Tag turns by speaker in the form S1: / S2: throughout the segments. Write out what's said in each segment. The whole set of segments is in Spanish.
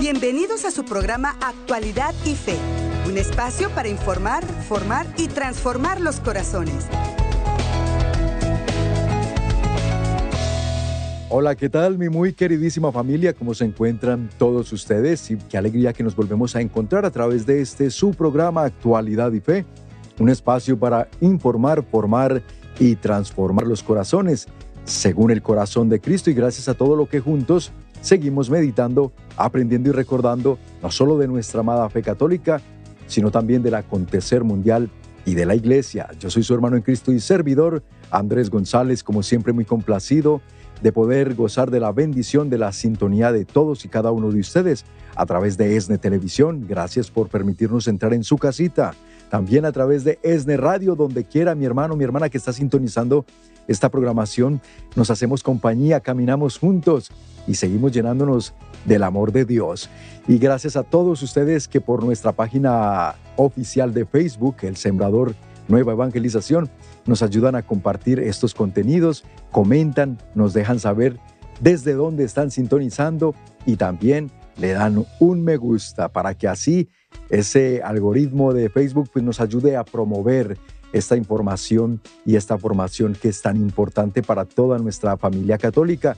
S1: Bienvenidos a su programa Actualidad y Fe, un espacio para informar, formar y transformar los corazones.
S2: Hola, ¿qué tal mi muy queridísima familia? ¿Cómo se encuentran todos ustedes? Y qué alegría que nos volvemos a encontrar a través de este su programa Actualidad y Fe, un espacio para informar, formar y transformar los corazones según el corazón de Cristo y gracias a todo lo que juntos seguimos meditando, aprendiendo y recordando no solo de nuestra amada fe católica, sino también del acontecer mundial y de la iglesia. Yo soy su hermano en Cristo y servidor, Andrés González, como siempre muy complacido de poder gozar de la bendición de la sintonía de todos y cada uno de ustedes a través de ESNE Televisión. Gracias por permitirnos entrar en su casita. También a través de ESNE Radio, donde quiera mi hermano, mi hermana que está sintonizando esta programación, nos hacemos compañía, caminamos juntos y seguimos llenándonos del amor de Dios. Y gracias a todos ustedes que por nuestra página oficial de Facebook, El Sembrador Nueva Evangelización, nos ayudan a compartir estos contenidos, comentan, nos dejan saber desde dónde están sintonizando y también le dan un me gusta para que así ese algoritmo de Facebook pues, nos ayude a promover esta información y esta formación que es tan importante para toda nuestra familia católica.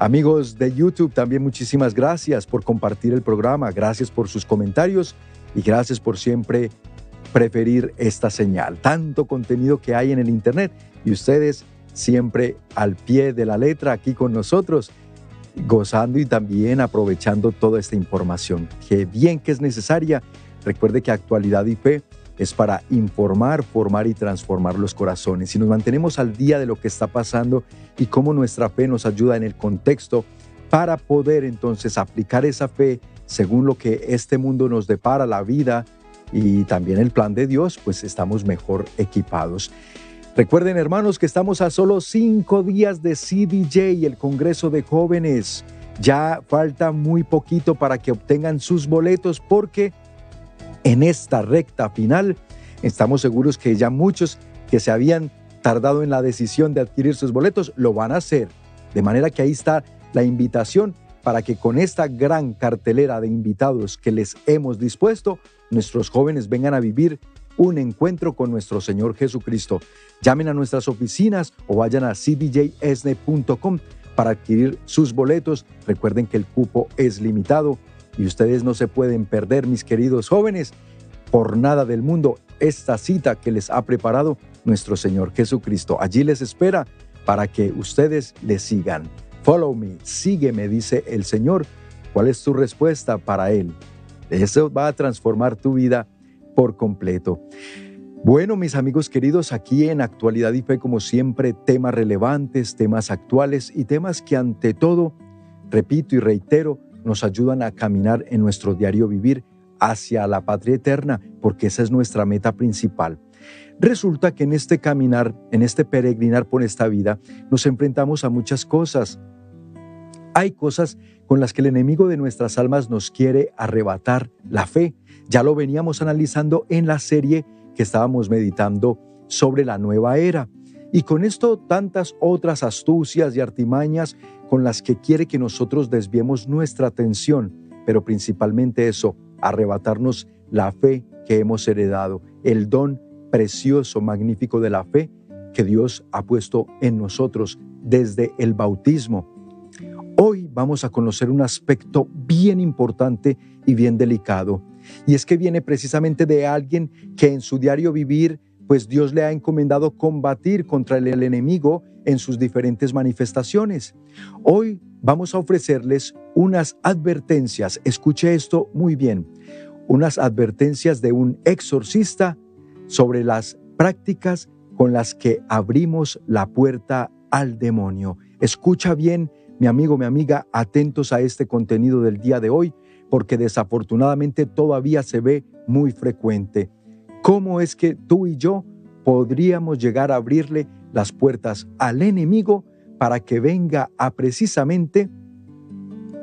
S2: Amigos de YouTube, también muchísimas gracias por compartir el programa, gracias por sus comentarios y gracias por siempre preferir esta señal. Tanto contenido que hay en el Internet y ustedes siempre al pie de la letra aquí con nosotros, gozando y también aprovechando toda esta información. Que bien que es necesaria. Recuerde que actualidad y fe es para informar, formar y transformar los corazones. Si nos mantenemos al día de lo que está pasando y cómo nuestra fe nos ayuda en el contexto para poder entonces aplicar esa fe según lo que este mundo nos depara, la vida y también el plan de Dios, pues estamos mejor equipados. Recuerden hermanos que estamos a solo cinco días de CDJ, el Congreso de Jóvenes. Ya falta muy poquito para que obtengan sus boletos porque en esta recta final. Estamos seguros que ya muchos que se habían tardado en la decisión de adquirir sus boletos lo van a hacer. De manera que ahí está la invitación para que con esta gran cartelera de invitados que les hemos dispuesto, nuestros jóvenes vengan a vivir un encuentro con nuestro Señor Jesucristo. Llamen a nuestras oficinas o vayan a cdjsne.com para adquirir sus boletos. Recuerden que el cupo es limitado y ustedes no se pueden perder, mis queridos jóvenes, por nada del mundo, esta cita que les ha preparado nuestro Señor Jesucristo. Allí les espera para que ustedes le sigan. Follow me, sígueme, dice el Señor. ¿Cuál es tu respuesta para Él? Eso va a transformar tu vida por completo. Bueno, mis amigos queridos, aquí en Actualidad y Fe, como siempre, temas relevantes, temas actuales y temas que ante todo, repito y reitero, nos ayudan a caminar en nuestro diario vivir hacia la patria eterna, porque esa es nuestra meta principal. Resulta que en este caminar, en este peregrinar por esta vida, nos enfrentamos a muchas cosas. Hay cosas con las que el enemigo de nuestras almas nos quiere arrebatar la fe. Ya lo veníamos analizando en la serie que estábamos meditando sobre la nueva era. Y con esto tantas otras astucias y artimañas con las que quiere que nosotros desviemos nuestra atención, pero principalmente eso, arrebatarnos la fe que hemos heredado, el don precioso, magnífico de la fe que Dios ha puesto en nosotros desde el bautismo. Hoy vamos a conocer un aspecto bien importante y bien delicado, y es que viene precisamente de alguien que en su diario vivir pues Dios le ha encomendado combatir contra el enemigo en sus diferentes manifestaciones. Hoy vamos a ofrecerles unas advertencias, escuche esto muy bien, unas advertencias de un exorcista sobre las prácticas con las que abrimos la puerta al demonio. Escucha bien, mi amigo, mi amiga, atentos a este contenido del día de hoy, porque desafortunadamente todavía se ve muy frecuente. ¿Cómo es que tú y yo podríamos llegar a abrirle las puertas al enemigo para que venga a precisamente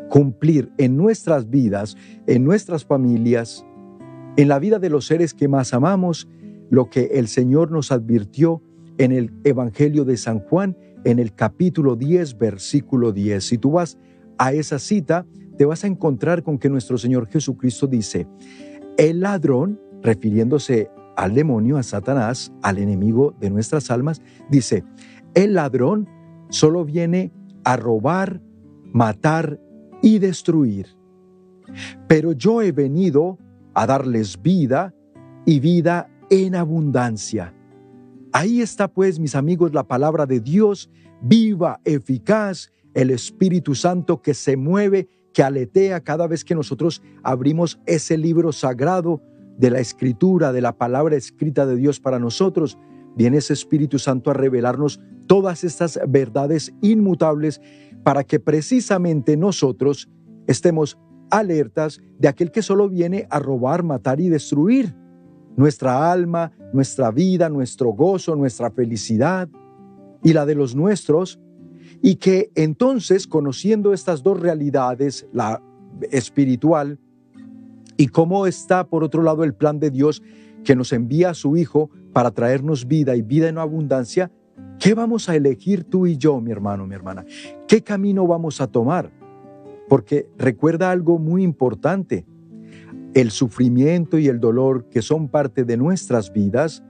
S2: cumplir en nuestras vidas, en nuestras familias, en la vida de los seres que más amamos, lo que el Señor nos advirtió en el Evangelio de San Juan, en el capítulo 10, versículo 10. Si tú vas a esa cita, te vas a encontrar con que nuestro Señor Jesucristo dice, el ladrón, refiriéndose al demonio, a Satanás, al enemigo de nuestras almas, dice, el ladrón solo viene a robar, matar y destruir. Pero yo he venido a darles vida y vida en abundancia. Ahí está pues, mis amigos, la palabra de Dios, viva, eficaz, el Espíritu Santo que se mueve, que aletea cada vez que nosotros abrimos ese libro sagrado de la escritura, de la palabra escrita de Dios para nosotros. Viene ese Espíritu Santo a revelarnos todas estas verdades inmutables para que precisamente nosotros estemos alertas de aquel que solo viene a robar, matar y destruir nuestra alma, nuestra vida, nuestro gozo, nuestra felicidad y la de los nuestros, y que entonces, conociendo estas dos realidades, la espiritual y cómo está por otro lado el plan de Dios que nos envía a su Hijo para traernos vida y vida en abundancia, ¿qué vamos a elegir tú y yo, mi hermano, mi hermana? ¿Qué camino vamos a tomar? Porque recuerda algo muy importante, el sufrimiento y el dolor que son parte de nuestras vidas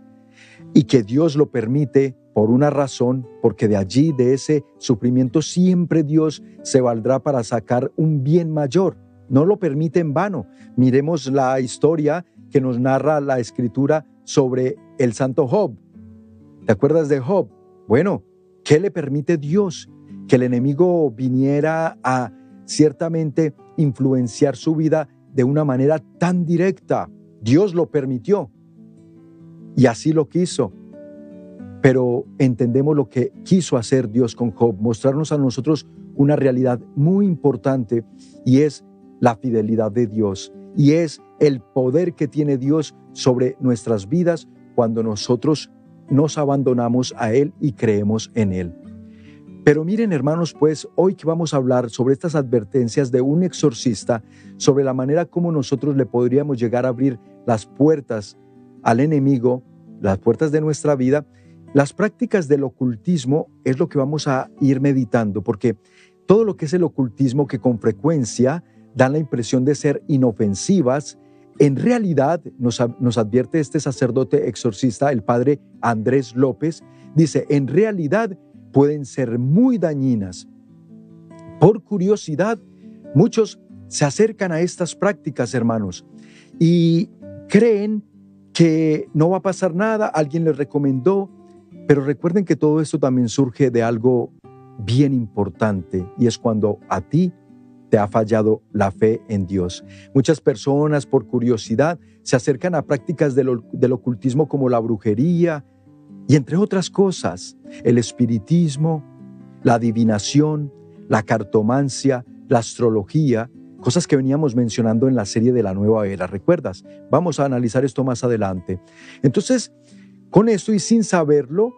S2: y que Dios lo permite por una razón, porque de allí, de ese sufrimiento, siempre Dios se valdrá para sacar un bien mayor. No lo permite en vano. Miremos la historia que nos narra la escritura sobre el santo Job. ¿Te acuerdas de Job? Bueno, ¿qué le permite Dios? Que el enemigo viniera a ciertamente influenciar su vida de una manera tan directa. Dios lo permitió y así lo quiso. Pero entendemos lo que quiso hacer Dios con Job, mostrarnos a nosotros una realidad muy importante y es la fidelidad de Dios y es el poder que tiene Dios sobre nuestras vidas cuando nosotros nos abandonamos a Él y creemos en Él. Pero miren hermanos, pues hoy que vamos a hablar sobre estas advertencias de un exorcista, sobre la manera como nosotros le podríamos llegar a abrir las puertas al enemigo, las puertas de nuestra vida, las prácticas del ocultismo es lo que vamos a ir meditando, porque todo lo que es el ocultismo que con frecuencia dan la impresión de ser inofensivas, en realidad nos, advierte este sacerdote exorcista, el padre Andrés López, dice, en realidad pueden ser muy dañinas. Por curiosidad, muchos se acercan a estas prácticas, hermanos, y creen que no va a pasar nada, alguien les recomendó, pero recuerden que todo esto también surge de algo bien importante y es cuando a ti te ha fallado la fe en Dios. Muchas personas por curiosidad se acercan a prácticas del, ocultismo como la brujería, y entre otras cosas, el espiritismo, la adivinación, la cartomancia, la astrología, cosas que veníamos mencionando en la serie de la nueva era, ¿recuerdas? Vamos a analizar esto más adelante. Entonces, con esto y sin saberlo,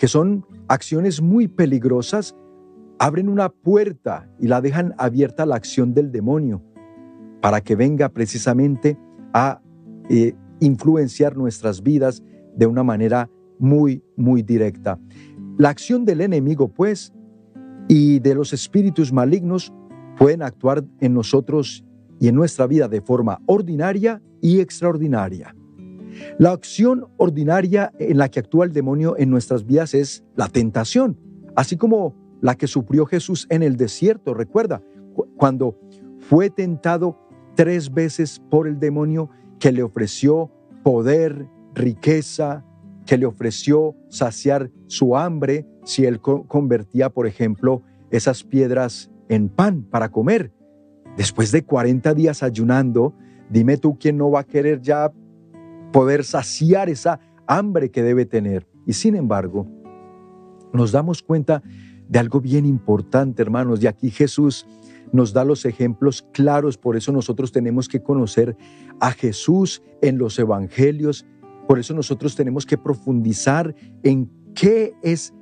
S2: que son acciones muy peligrosas, abren una puerta y la dejan abierta a la acción del demonio para que venga precisamente a eh, influenciar nuestras vidas de una manera muy, muy directa. La acción del enemigo, pues, y de los espíritus malignos pueden actuar en nosotros y en nuestra vida de forma ordinaria y extraordinaria. La acción ordinaria en la que actúa el demonio en nuestras vidas es la tentación, así como la que sufrió Jesús en el desierto. Recuerda, cuando fue tentado tres veces por el demonio que le ofreció poder, riqueza, que le ofreció saciar su hambre si él convertía, por ejemplo, esas piedras en pan para comer. Después de 40 días ayunando, dime tú quién no va a querer ya poder saciar esa hambre que debe tener. Y sin embargo, nos damos cuenta de algo bien importante, hermanos, y aquí Jesús nos da los ejemplos claros, por eso nosotros tenemos que conocer a Jesús en los evangelios. Por eso nosotros tenemos que profundizar en qué es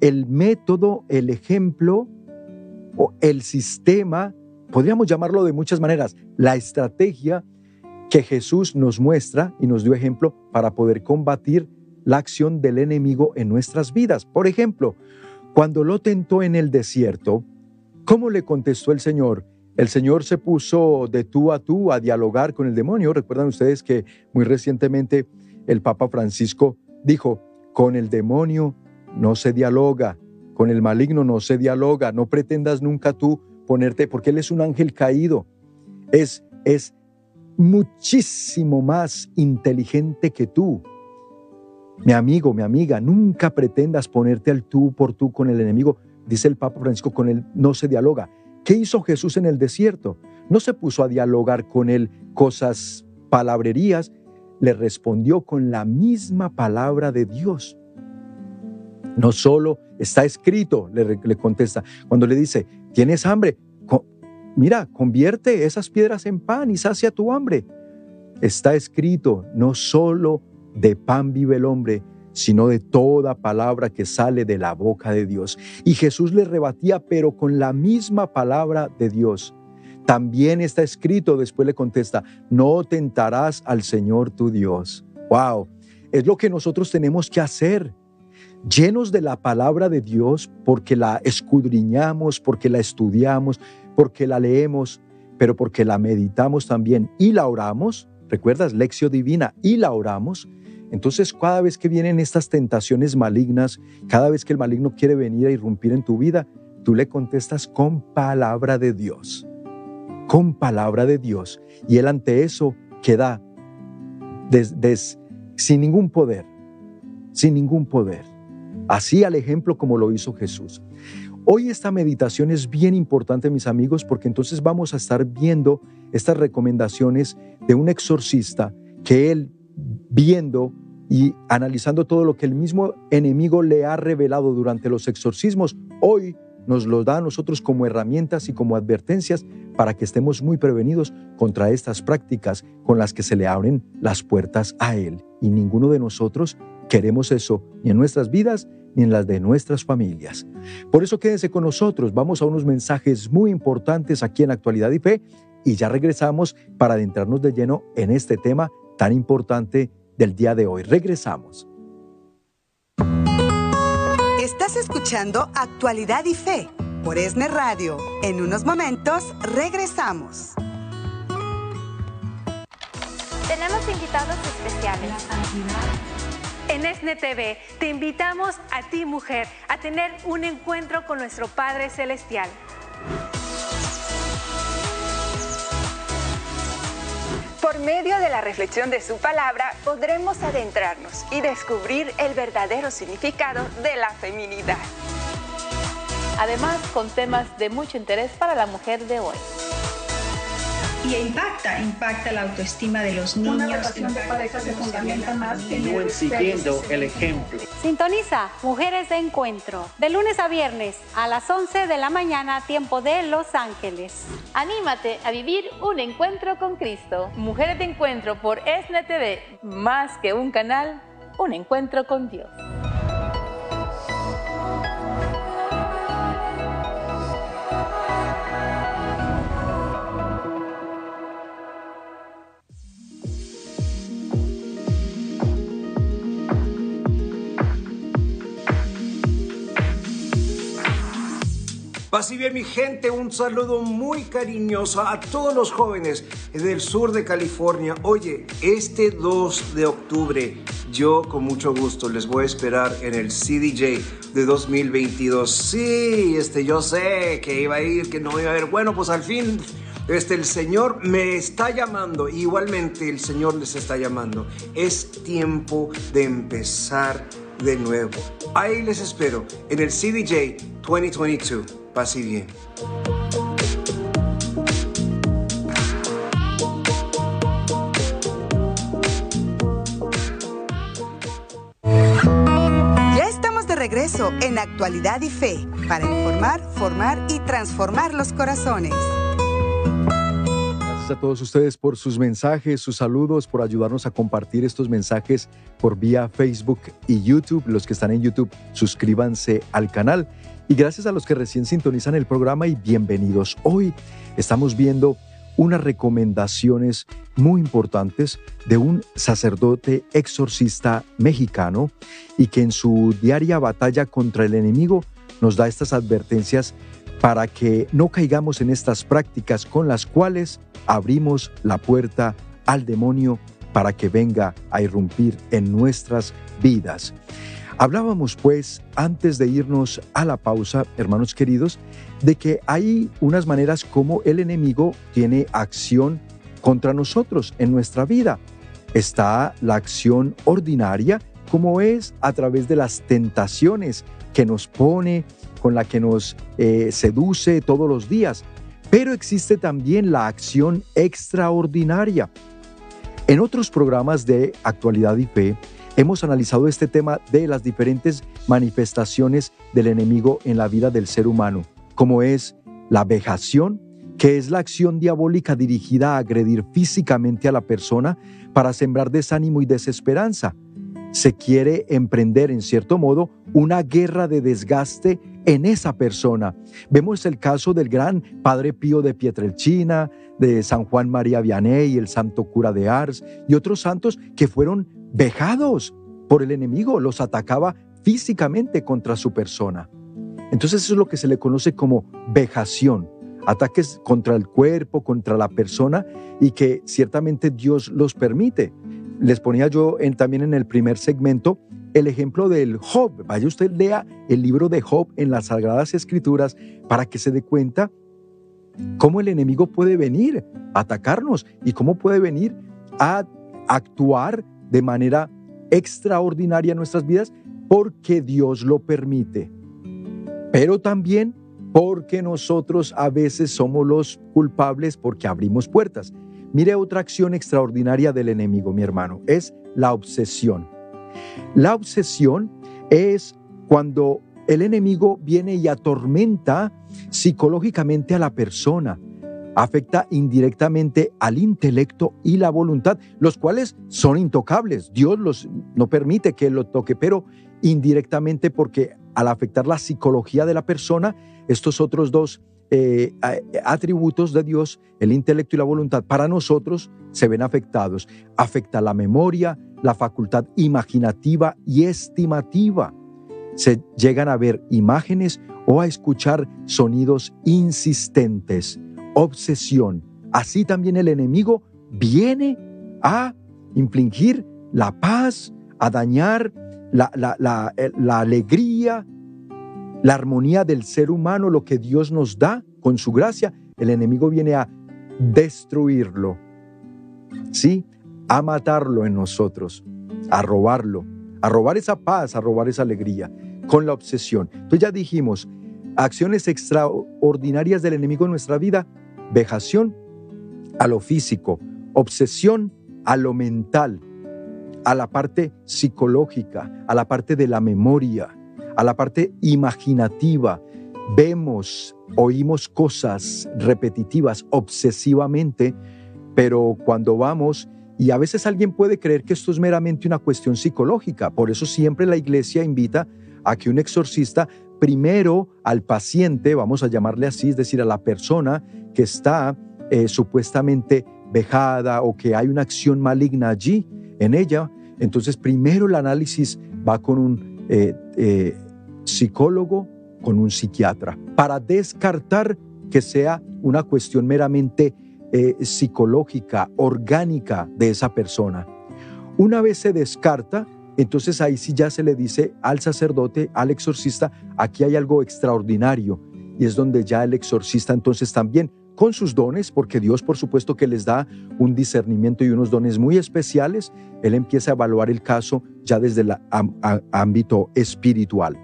S2: el método, el ejemplo o el sistema, podríamos llamarlo de muchas maneras, la estrategia que Jesús nos muestra y nos dio ejemplo para poder combatir la acción del enemigo en nuestras vidas. Por ejemplo, cuando lo tentó en el desierto, ¿cómo le contestó el Señor? El Señor se puso de tú a tú a dialogar con el demonio. Recuerdan ustedes que muy recientemente el Papa Francisco dijo, con el demonio no se dialoga, con el maligno no se dialoga, no pretendas nunca tú ponerte, porque él es un ángel caído, es, es muchísimo más inteligente que tú. Mi amigo, mi amiga, nunca pretendas ponerte al tú por tú con el enemigo. Dice el Papa Francisco, con él no se dialoga. ¿Qué hizo Jesús en el desierto? No se puso a dialogar con él cosas, palabrerías, le respondió con la misma palabra de Dios. No solo está escrito, le, le contesta, cuando le dice, ¿tienes hambre? mira, convierte esas piedras en pan y sacia tu hambre. Está escrito, no solo de pan vive el hombre, sino de toda palabra que sale de la boca de Dios. Y Jesús le rebatía, pero con la misma palabra de Dios. También está escrito, después le contesta, no tentarás al Señor tu Dios. Wow, es lo que nosotros tenemos que hacer. Llenos de la palabra de Dios, porque la escudriñamos, porque la estudiamos, porque la leemos, pero porque la meditamos también y la oramos. ¿Recuerdas? Lección divina y la oramos. Entonces, cada vez que vienen estas tentaciones malignas, cada vez que el maligno quiere venir a irrumpir en tu vida, tú le contestas con palabra de Dios con palabra de Dios. Y él ante eso queda sin ningún poder, sin ningún poder. Así al ejemplo como lo hizo Jesús. Hoy esta meditación es bien importante, mis amigos, porque entonces vamos a estar viendo estas recomendaciones de un exorcista que él, viendo y analizando todo lo que el mismo enemigo le ha revelado durante los exorcismos, hoy nos lo da a nosotros como herramientas y como advertencias para que estemos muy prevenidos contra estas prácticas con las que se le abren las puertas a Él. Y ninguno de nosotros queremos eso, ni en nuestras vidas, ni en las de nuestras familias. Por eso quédense con nosotros, vamos a unos mensajes muy importantes aquí en Actualidad y y ya regresamos para adentrarnos de lleno en este tema tan importante del día de hoy. Regresamos.
S1: Estás escuchando Actualidad y Fe por ESNE Radio. En unos momentos regresamos.
S3: Tenemos invitados especiales. En ESNE TV te invitamos a ti mujer a tener un encuentro con nuestro Padre Celestial. Por medio de la reflexión de su palabra podremos adentrarnos y descubrir el verdadero significado de la feminidad.
S4: Además, con temas de mucho interés para la mujer de hoy
S5: y impacta, impacta la autoestima de los niños. Una
S6: relación de pareja se fundamenta más
S7: en siguiendo el ejemplo.
S8: Sintoniza Mujeres de Encuentro, de lunes a viernes a las 11 de la mañana, tiempo de Los Ángeles.
S4: Anímate a vivir un encuentro con Cristo. Mujeres de Encuentro por ESNE TV, más que un canal, un encuentro con Dios.
S9: Así bien mi gente, un saludo muy cariñoso a todos los jóvenes del sur de California. Oye, este 2 de octubre yo con mucho gusto les voy a esperar en el CDJ de 2022. Sí, este yo sé que iba a ir, que no iba a haber. Bueno, pues al fin este, el Señor me está llamando, igualmente el Señor les está llamando. Es tiempo de empezar de nuevo. Ahí les espero en el CDJ 2022. Pase bien.
S1: Ya estamos de regreso en Actualidad y Fe para informar, formar y transformar los corazones
S2: a todos ustedes por sus mensajes, sus saludos, por ayudarnos a compartir estos mensajes por vía Facebook y YouTube. Los que están en YouTube, suscríbanse al canal. Y gracias a los que recién sintonizan el programa y bienvenidos. Hoy estamos viendo unas recomendaciones muy importantes de un sacerdote exorcista mexicano y que en su diaria batalla contra el enemigo nos da estas advertencias para que no caigamos en estas prácticas con las cuales abrimos la puerta al demonio para que venga a irrumpir en nuestras vidas. Hablábamos pues, antes de irnos a la pausa, hermanos queridos, de que hay unas maneras como el enemigo tiene acción contra nosotros en nuestra vida. Está la acción ordinaria, como es a través de las tentaciones que nos pone, con la que nos eh, seduce todos los días. Pero existe también la acción extraordinaria. En otros programas de actualidad y fe, hemos analizado este tema de las diferentes manifestaciones del enemigo en la vida del ser humano, como es la vejación, que es la acción diabólica dirigida a agredir físicamente a la persona para sembrar desánimo y desesperanza. Se quiere emprender, en cierto modo, una guerra de desgaste en esa persona. Vemos el caso del gran Padre Pío de Pietrelcina, de San Juan María Vianney, el santo cura de Ars y otros santos que fueron vejados por el enemigo, los atacaba físicamente contra su persona. Entonces eso es lo que se le conoce como vejación, ataques contra el cuerpo, contra la persona y que ciertamente Dios los permite. Les ponía yo en, también en el primer segmento el ejemplo del Job. Vaya usted, lea el libro de Job en las Sagradas Escrituras para que se dé cuenta cómo el enemigo puede venir a atacarnos y cómo puede venir a actuar de manera extraordinaria en nuestras vidas porque Dios lo permite, pero también porque nosotros a veces somos los culpables porque abrimos puertas. Mire otra acción extraordinaria del enemigo, mi hermano, es la obsesión. La obsesión es cuando el enemigo viene y atormenta psicológicamente a la persona, afecta indirectamente al intelecto y la voluntad, los cuales son intocables. Dios los, no permite que lo toque, pero indirectamente porque al afectar la psicología de la persona, estos otros dos eh, atributos de Dios, el intelecto y la voluntad, para nosotros se ven afectados. Afecta la memoria, la facultad imaginativa y estimativa. Se llegan a ver imágenes o a escuchar sonidos insistentes obsesión. Así también el enemigo viene a infligir la paz, a dañar la, la, alegría, la armonía del ser humano, lo que Dios nos da con su gracia. El enemigo viene a destruirlo, ¿sí? A matarlo en nosotros, a robarlo, a robar esa paz, a robar esa alegría, con la obsesión. Entonces ya dijimos, acciones extraordinarias del enemigo en nuestra vida vejación a lo físico, obsesión a lo mental, a la parte psicológica, a la parte de la memoria, a la parte imaginativa. Vemos, oímos cosas repetitivas obsesivamente, pero cuando vamos, y a veces alguien puede creer que esto es meramente una cuestión psicológica, por eso siempre la iglesia invita a que un exorcista primero al paciente, vamos a llamarle así, es decir, a la persona que está eh, supuestamente vejada o que hay una acción maligna allí en ella, entonces primero el análisis va con un eh, eh, psicólogo, con un psiquiatra, para descartar que sea una cuestión meramente psicológica, orgánica de esa persona. Una vez se descarta, entonces ahí sí ya se le dice al sacerdote, al exorcista, aquí hay algo extraordinario. Y es donde ya el exorcista entonces también con sus dones, porque Dios por supuesto que les da un discernimiento y unos dones muy especiales, Él empieza a evaluar el caso ya desde el ámbito espiritual.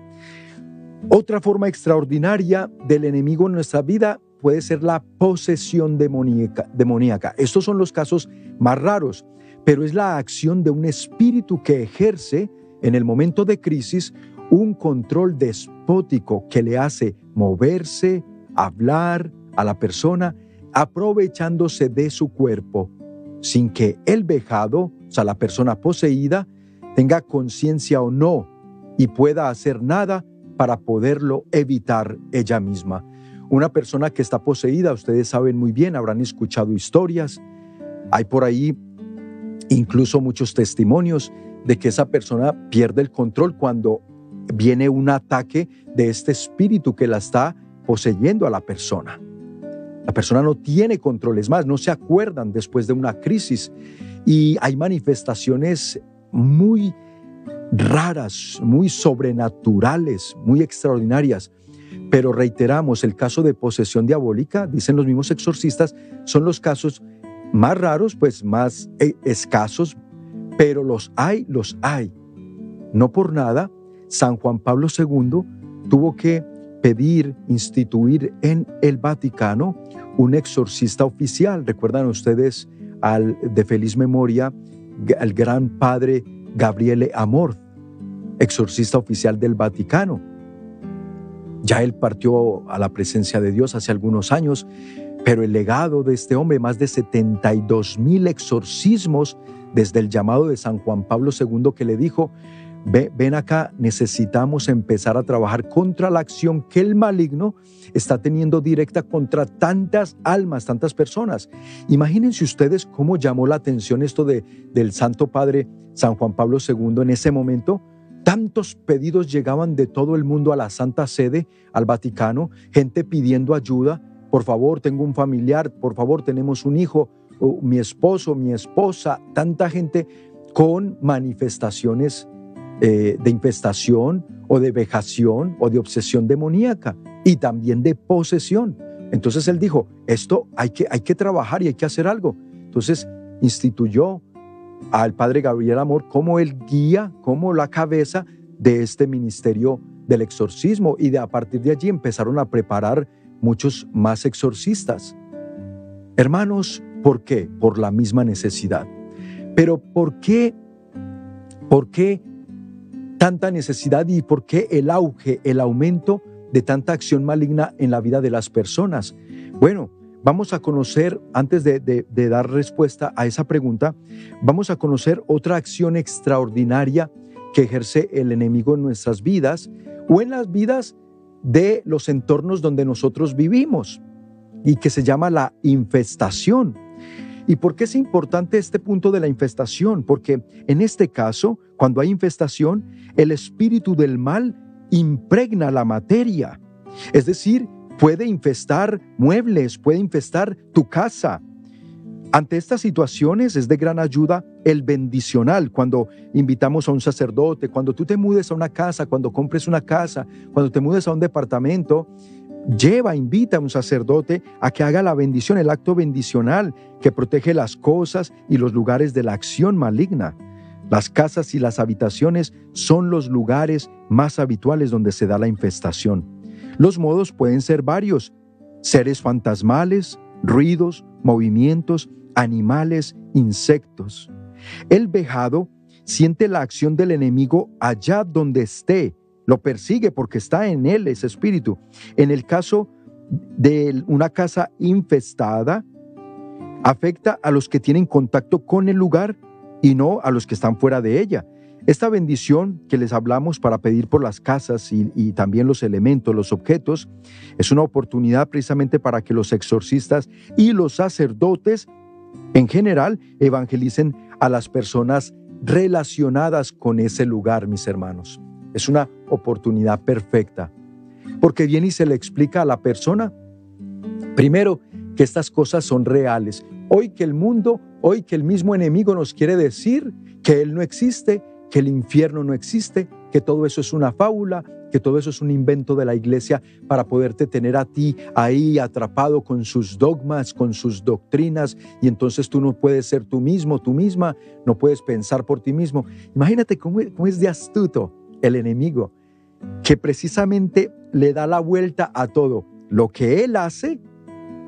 S2: Otra forma extraordinaria del enemigo en nuestra vida puede ser la posesión demoníaca. Estos son los casos más raros pero es la acción de un espíritu que ejerce en el momento de crisis un control despótico que le hace moverse, hablar a la persona, aprovechándose de su cuerpo, sin que el vejado, o sea, la persona poseída, tenga conciencia o no y pueda hacer nada para poderlo evitar ella misma. Una persona que está poseída, ustedes saben muy bien, habrán escuchado historias, hay por ahí incluso muchos testimonios de que esa persona pierde el control cuando viene un ataque de este espíritu que la está poseyendo a la persona. La persona no tiene controles más, no se acuerdan después de una crisis y hay manifestaciones muy raras, muy sobrenaturales, muy extraordinarias. Pero reiteramos, el caso de posesión diabólica, dicen los mismos exorcistas, son los casos más raros, pues más eh, escasos, pero los hay, los hay. No por nada, San Juan Pablo II tuvo que pedir, instituir en el Vaticano un exorcista oficial. Recuerdan ustedes al de feliz memoria, al gran padre Gabriele Amor, exorcista oficial del Vaticano. Ya él partió a la presencia de Dios hace algunos años, pero el legado de este hombre, más de 72 mil exorcismos desde el llamado de San Juan Pablo II que le dijo, ven acá, necesitamos empezar a trabajar contra la acción que el maligno está teniendo directa contra tantas almas, tantas personas. Imagínense ustedes cómo llamó la atención esto de, del Santo Padre San Juan Pablo II en ese momento. Tantos pedidos llegaban de todo el mundo a la Santa Sede, al Vaticano, gente pidiendo ayuda. Por favor, tengo un familiar, por favor, tenemos un hijo, mi esposo, mi esposa, tanta gente con manifestaciones eh, de infestación o de vejación o de obsesión demoníaca y también de posesión. Entonces él dijo, esto hay que, hay que trabajar y hay que hacer algo. Entonces instituyó al padre Gabriel Amor como el guía, como la cabeza de este ministerio del exorcismo y de a partir de allí empezaron a preparar muchos más exorcistas. Hermanos, ¿por qué? Por la misma necesidad. Pero ¿por qué? ¿Por qué tanta necesidad y por qué el auge, el aumento de tanta acción maligna en la vida de las personas? Bueno, vamos a conocer, antes de, dar respuesta a esa pregunta, vamos a conocer otra acción extraordinaria que ejerce el enemigo en nuestras vidas o en las vidas de los entornos donde nosotros vivimos y que se llama la infestación. ¿Y por qué es importante este punto de la infestación? Porque en este caso, cuando hay infestación, el espíritu del mal impregna la materia. Es decir, puede infestar muebles, puede infestar tu casa. Ante estas situaciones es de gran ayuda el bendicional, cuando invitamos a un sacerdote, cuando tú te mudes a una casa, cuando compres una casa, cuando te mudes a un departamento, lleva, invita a un sacerdote a que haga la bendición, el acto bendicional que protege las cosas y los lugares de la acción maligna. Las casas y las habitaciones son los lugares más habituales donde se da la infestación. Los modos pueden ser varios, seres fantasmales, ruidos, movimientos, animales, insectos. El vejado siente la acción del enemigo allá donde esté, lo persigue porque está en él ese espíritu. En el caso de una casa infestada, afecta a los que tienen contacto con el lugar y no a los que están fuera de ella. Esta bendición que les hablamos para pedir por las casas y, también los elementos, los objetos, es una oportunidad precisamente para que los exorcistas y los sacerdotes en general evangelicen a las personas relacionadas con ese lugar, mis hermanos. Es una oportunidad perfecta. Porque viene y se le explica a la persona, primero, que estas cosas son reales. Hoy que el mundo, hoy que el mismo enemigo nos quiere decir que Él no existe, que el infierno no existe, que todo eso es una fábula, que todo eso es un invento de la iglesia para poderte tener a ti ahí atrapado con sus dogmas, con sus doctrinas, y entonces tú no puedes ser tú mismo, tú misma, no puedes pensar por ti mismo. Imagínate cómo, es de astuto el enemigo, que precisamente le da la vuelta a todo lo que él hace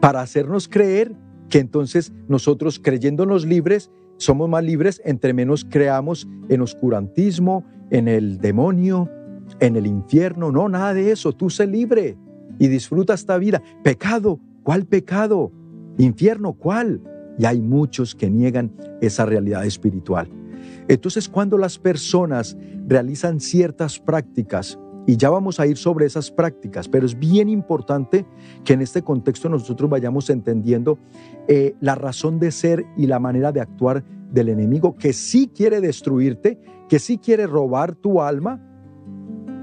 S2: para hacernos creer que entonces nosotros creyéndonos libres, somos más libres entre menos creamos en oscurantismo, en el demonio, en el infierno. No, nada de eso. Tú sé libre y disfruta esta vida. Pecado, ¿cuál pecado? Infierno, ¿cuál? Y hay muchos que niegan esa realidad espiritual. Entonces, cuando las personas realizan ciertas prácticas, y ya vamos a ir sobre esas prácticas, pero es bien importante que en este contexto nosotros vayamos entendiendo eh, la razón de ser y la manera de actuar del enemigo, que sí quiere destruirte, que sí quiere robar tu alma,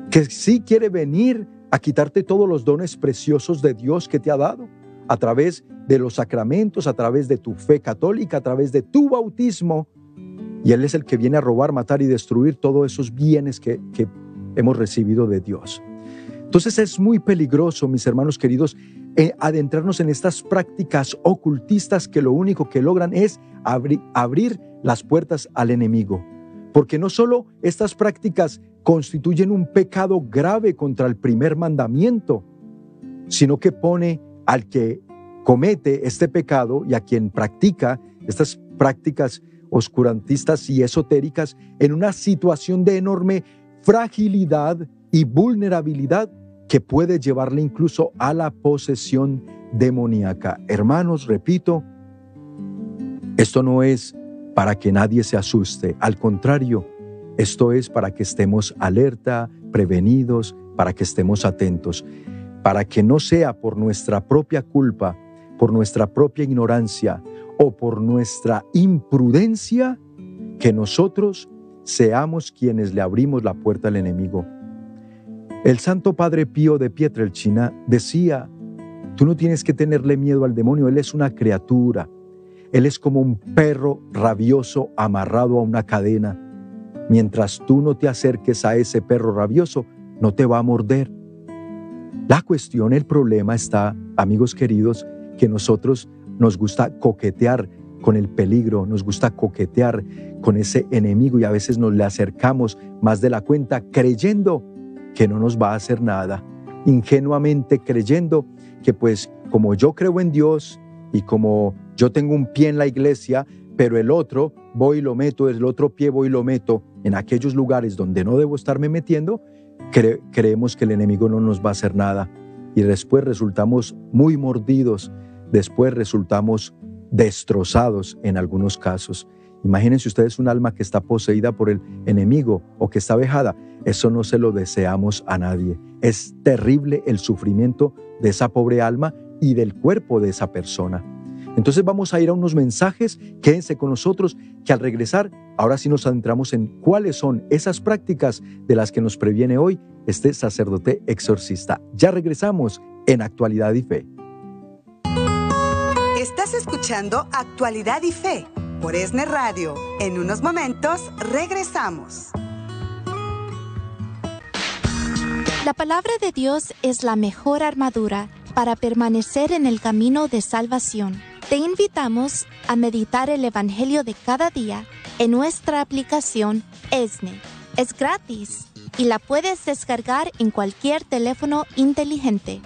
S2: que sí quiere venir a quitarte todos los dones preciosos de Dios que te ha dado a través de los sacramentos, a través de tu fe católica, a través de tu bautismo. Y Él es el que viene a robar, matar y destruir todos esos bienes que, que hemos recibido de Dios. Entonces es muy peligroso, mis hermanos queridos, eh, adentrarnos en estas prácticas ocultistas que lo único que logran es abrir las puertas al enemigo. Porque no solo estas prácticas constituyen un pecado grave contra el primer mandamiento, sino que pone al que comete este pecado y a quien practica estas prácticas oscurantistas y esotéricas en una situación de enorme fragilidad y vulnerabilidad que puede llevarle incluso a la posesión demoníaca. Hermanos, repito, esto no es para que nadie se asuste, al contrario, esto es para que estemos alerta, prevenidos, para que estemos atentos, para que no sea por nuestra propia culpa, por nuestra propia ignorancia o por nuestra imprudencia que nosotros seamos quienes le abrimos la puerta al enemigo. El Santo Padre Pío de Pietrelcina decía, tú no tienes que tenerle miedo al demonio, él es una criatura, él es como un perro rabioso amarrado a una cadena. Mientras tú no te acerques a ese perro rabioso, no te va a morder. La cuestión, el problema está, amigos queridos, que nosotros nos gusta coquetear con el peligro, nos gusta coquetear con ese enemigo y a veces nos le acercamos más de la cuenta creyendo que no nos va a hacer nada, ingenuamente creyendo que pues como yo creo en Dios y como yo tengo un pie en la iglesia, pero el otro voy y lo meto, el otro pie voy y lo meto en aquellos lugares donde no debo estarme metiendo, creemos que el enemigo no nos va a hacer nada y después resultamos muy mordidos, después resultamos destrozados en algunos casos. Imagínense ustedes un alma que está poseída por el enemigo o que está vejada. Eso no se lo deseamos a nadie. Es terrible el sufrimiento de esa pobre alma y del cuerpo de esa persona. Entonces vamos a ir a unos mensajes, quédense con nosotros, que al regresar, ahora sí nos adentramos en cuáles son esas prácticas de las que nos previene hoy este sacerdote exorcista. Ya regresamos en Actualidad y Fe.
S1: Estás escuchando Actualidad y Fe por ESNE Radio. En unos momentos regresamos.
S10: La palabra de Dios es la mejor armadura para permanecer en el camino de salvación. Te invitamos a meditar el Evangelio de cada día en nuestra aplicación ESNE. Es gratis y la puedes descargar en cualquier teléfono inteligente.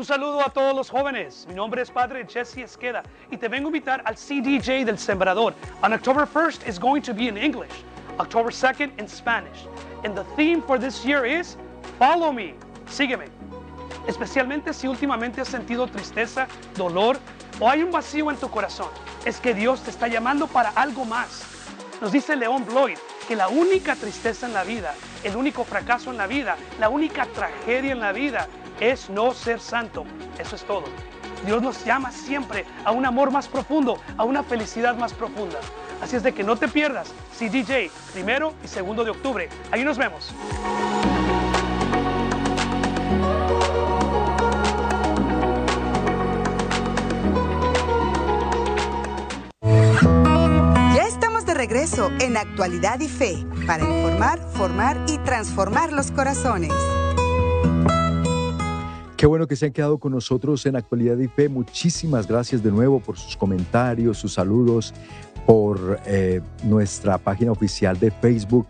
S11: Un saludo a todos los jóvenes. Mi nombre es Padre Jesse Esqueda y te vengo a invitar al CDJ del Sembrador. On October 1st is going to be in English, October 2nd in Spanish. And the theme for this year is Follow Me. Sígueme. Especialmente si últimamente has sentido tristeza, dolor o hay un vacío en tu corazón. Es que Dios te está llamando para algo más. Nos dice León Bloyd que la única tristeza en la vida, el único fracaso en la vida, la única tragedia en la vida es no ser santo. Eso es todo. Dios nos llama siempre a un amor más profundo, a una felicidad más profunda. Así es de que no te pierdas CDJ, primero y segundo de octubre. Ahí nos vemos.
S1: Ya estamos de regreso en Actualidad y Fe para informar, formar y transformar los corazones.
S2: Qué bueno que se han quedado con nosotros en Actualidad Fe. Muchísimas gracias de nuevo por sus comentarios, sus saludos, por eh, nuestra página oficial de Facebook,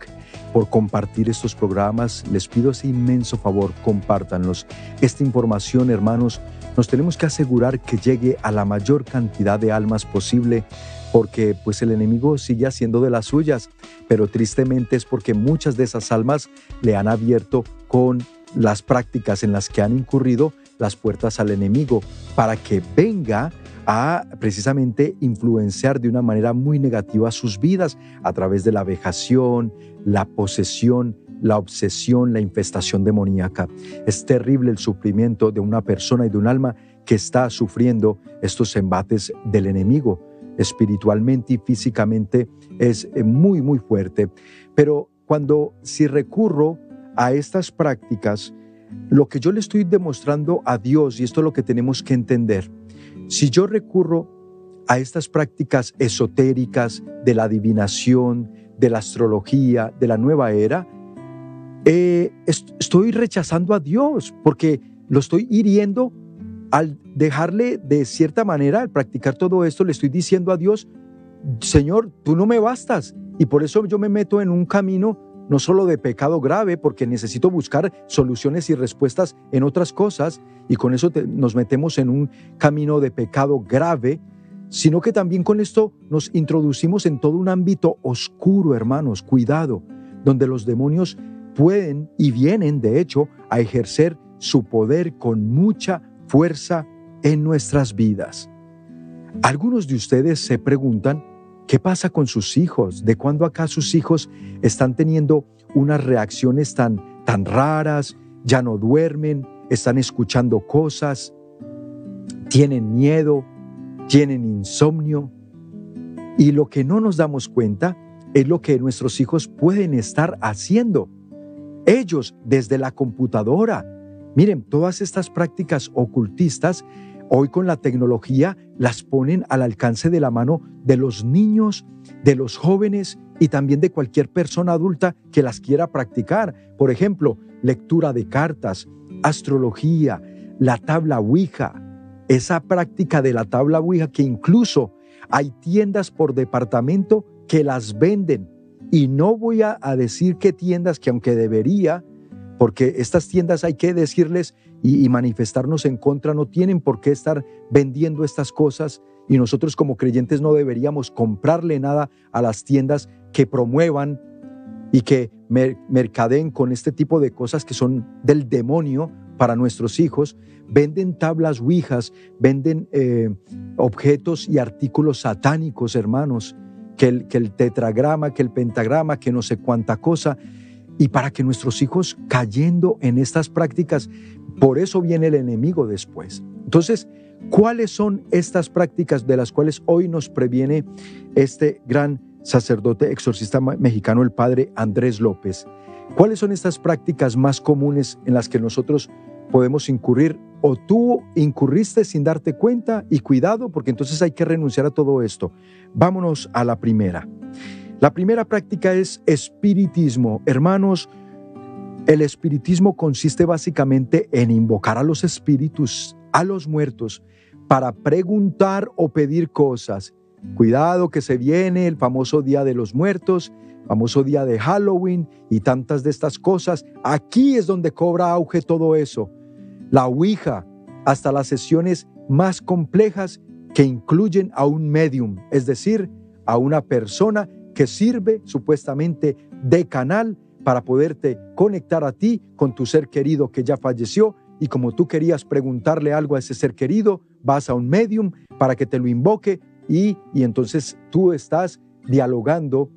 S2: por compartir estos programas. Les pido ese inmenso favor, compártanlos. Esta información, hermanos, nos tenemos que asegurar que llegue a la mayor cantidad de almas posible porque pues el enemigo sigue haciendo de las suyas, pero tristemente es porque muchas de esas almas le han abierto con las prácticas en las que han incurrido las puertas al enemigo para que venga a precisamente influenciar de una manera muy negativa sus vidas a través de la vejación, la posesión, la obsesión, la infestación demoníaca. Es terrible el sufrimiento de una persona y de un alma que está sufriendo estos embates del enemigo. Espiritualmente y físicamente es eh, muy, muy fuerte. Pero cuando si recurro a estas prácticas, lo que yo le estoy demostrando a Dios, y esto es lo que tenemos que entender, si yo recurro a estas prácticas esotéricas de la adivinación, de la astrología, de la nueva era, eh, estoy rechazando a Dios porque lo estoy hiriendo al dejarle de cierta manera, al practicar todo esto, le estoy diciendo a Dios, Señor, tú no me bastas. Y por eso yo me meto en un camino no solo de pecado grave, porque necesito buscar soluciones y respuestas en otras cosas, y con eso nos metemos en un camino de pecado grave, sino que también con esto nos introducimos en todo un ámbito oscuro, hermanos, cuidado, donde los demonios pueden y vienen, de hecho, a ejercer su poder con mucha fuerza en nuestras vidas. Algunos de ustedes se preguntan, ¿Qué pasa con sus hijos? ¿De cuándo acá sus hijos están teniendo unas reacciones tan, tan raras? Ya no duermen, están escuchando cosas, tienen miedo, tienen insomnio. Y lo que no nos damos cuenta es lo que nuestros hijos pueden estar haciendo. Ellos desde la computadora. Miren, todas estas prácticas ocultistas hoy con la tecnología las ponen al alcance de la mano de los niños, de los jóvenes y también de cualquier persona adulta que las quiera practicar. Por ejemplo, lectura de cartas, astrología, la tabla Ouija, esa práctica de la tabla Ouija que incluso hay tiendas por departamento que las venden. Y no voy a, decir qué tiendas, que aunque debería, porque estas tiendas hay que decirles y, manifestarnos en contra, no tienen por qué estar vendiendo estas cosas y nosotros como creyentes no deberíamos comprarle nada a las tiendas que promuevan y que mercaden con este tipo de cosas que son del demonio para nuestros hijos, venden tablas ouijas, venden eh, objetos y artículos satánicos, hermanos, que el tetragrama, que el pentagrama, que no sé cuánta cosa, y para que nuestros hijos cayendo en estas prácticas por eso viene el enemigo después. Entonces, ¿cuáles son estas prácticas de las cuales hoy nos previene este gran sacerdote exorcista mexicano, el padre Andrés López? ¿Cuáles son estas prácticas más comunes en las que nosotros podemos incurrir o tú incurriste sin darte cuenta y cuidado porque entonces hay que renunciar a todo esto? Vámonos a la primera. La primera práctica es espiritismo. Hermanos, el espiritismo consiste básicamente en invocar a los espíritus, a los muertos, para preguntar o pedir cosas. Cuidado que se viene el famoso Día de los Muertos, famoso día de Halloween y tantas de estas cosas. Aquí es donde cobra auge todo eso. La Ouija, hasta las sesiones más complejas que incluyen a un medium, es decir, a una persona que sirve supuestamente de canal para poderte conectar a ti con tu ser querido que ya falleció y como tú querías preguntarle algo a ese ser querido, vas a un medium para que te lo invoque y, y entonces tú estás dialogando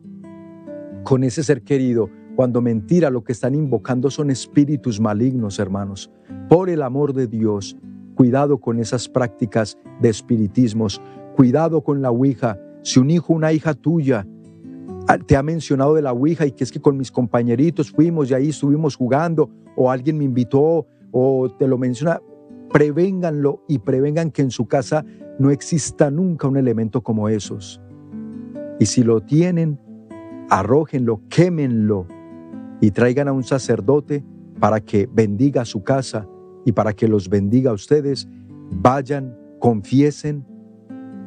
S2: con ese ser querido cuando mentira lo que están invocando son espíritus malignos, hermanos. Por el amor de Dios, cuidado con esas prácticas de espiritismos, cuidado con la Ouija. Si un hijo, una hija tuya te ha mencionado de la Ouija y que es que con mis compañeritos fuimos y ahí estuvimos jugando o alguien me invitó o te lo menciona, prevénganlo y prevengan que en su casa no exista nunca un elemento como esos. Y si lo tienen, arrójenlo, quémenlo y traigan a un sacerdote para que bendiga su casa y para que los bendiga a ustedes. Vayan, confiesen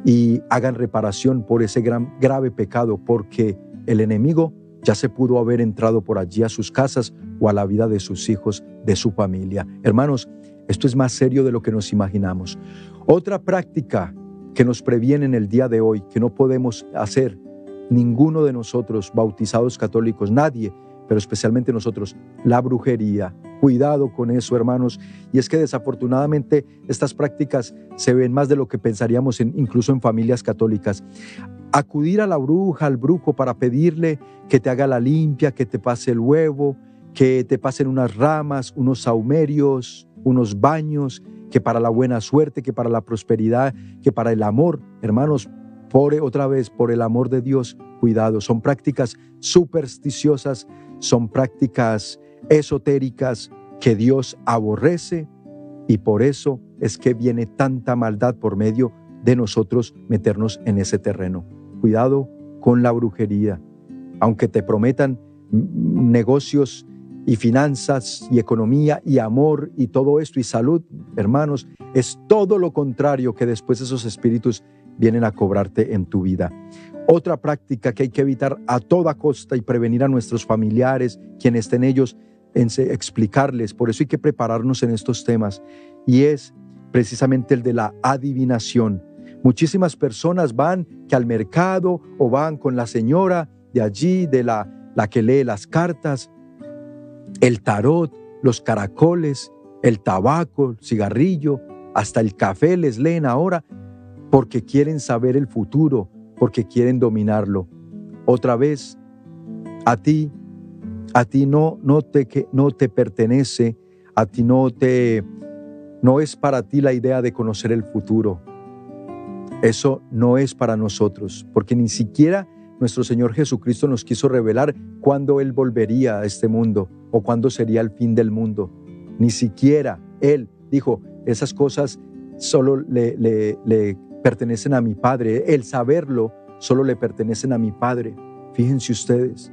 S2: y hagan reparación por ese gran, grave pecado, porque el enemigo ya se pudo haber entrado por allí a sus casas o a la vida de sus hijos, de su familia. Hermanos, esto es más serio de lo que nos imaginamos. Otra práctica que nos previene en el día de hoy, que no podemos hacer ninguno de nosotros bautizados católicos, nadie, pero especialmente nosotros, la brujería. Cuidado con eso, hermanos. Y es que desafortunadamente estas prácticas se ven más de lo que pensaríamos incluso en familias católicas. Acudir a la bruja, al brujo, para pedirle que te haga la limpia, que te pase el huevo, que te pasen unas ramas, unos saumerios, unos baños, que para la buena suerte, que para la prosperidad, que para el amor. Hermanos, por otra vez, por el amor de Dios, cuidado. Son prácticas supersticiosas, son prácticas esotéricas que Dios aborrece y por eso es que viene tanta maldad por medio de nosotros meternos en ese terreno. Cuidado con la brujería. Aunque te prometan negocios y finanzas y economía y amor y todo esto y salud, hermanos, es todo lo contrario que después esos espíritus vienen a cobrarte en tu vida. Otra práctica que hay que evitar a toda costa y prevenir a nuestros familiares, quienes estén ellos, en explicarles, por eso hay que prepararnos en estos temas, y es precisamente el de la adivinación. Muchísimas personas van que al mercado o van con la señora de allí, de la, la que lee las cartas, el tarot, los caracoles, el tabaco, el cigarrillo, hasta el café les leen ahora porque quieren saber el futuro, porque quieren dominarlo. Otra vez, a ti, a ti no, no, te, no te pertenece, a ti no te, no es para ti la idea de conocer el futuro. Eso no es para nosotros, porque ni siquiera nuestro Señor Jesucristo nos quiso revelar cuándo Él volvería a este mundo o cuándo sería el fin del mundo. Ni siquiera Él dijo, esas cosas solo le, le, le pertenecen a mi Padre. El saberlo solo le pertenecen a mi Padre. Fíjense ustedes.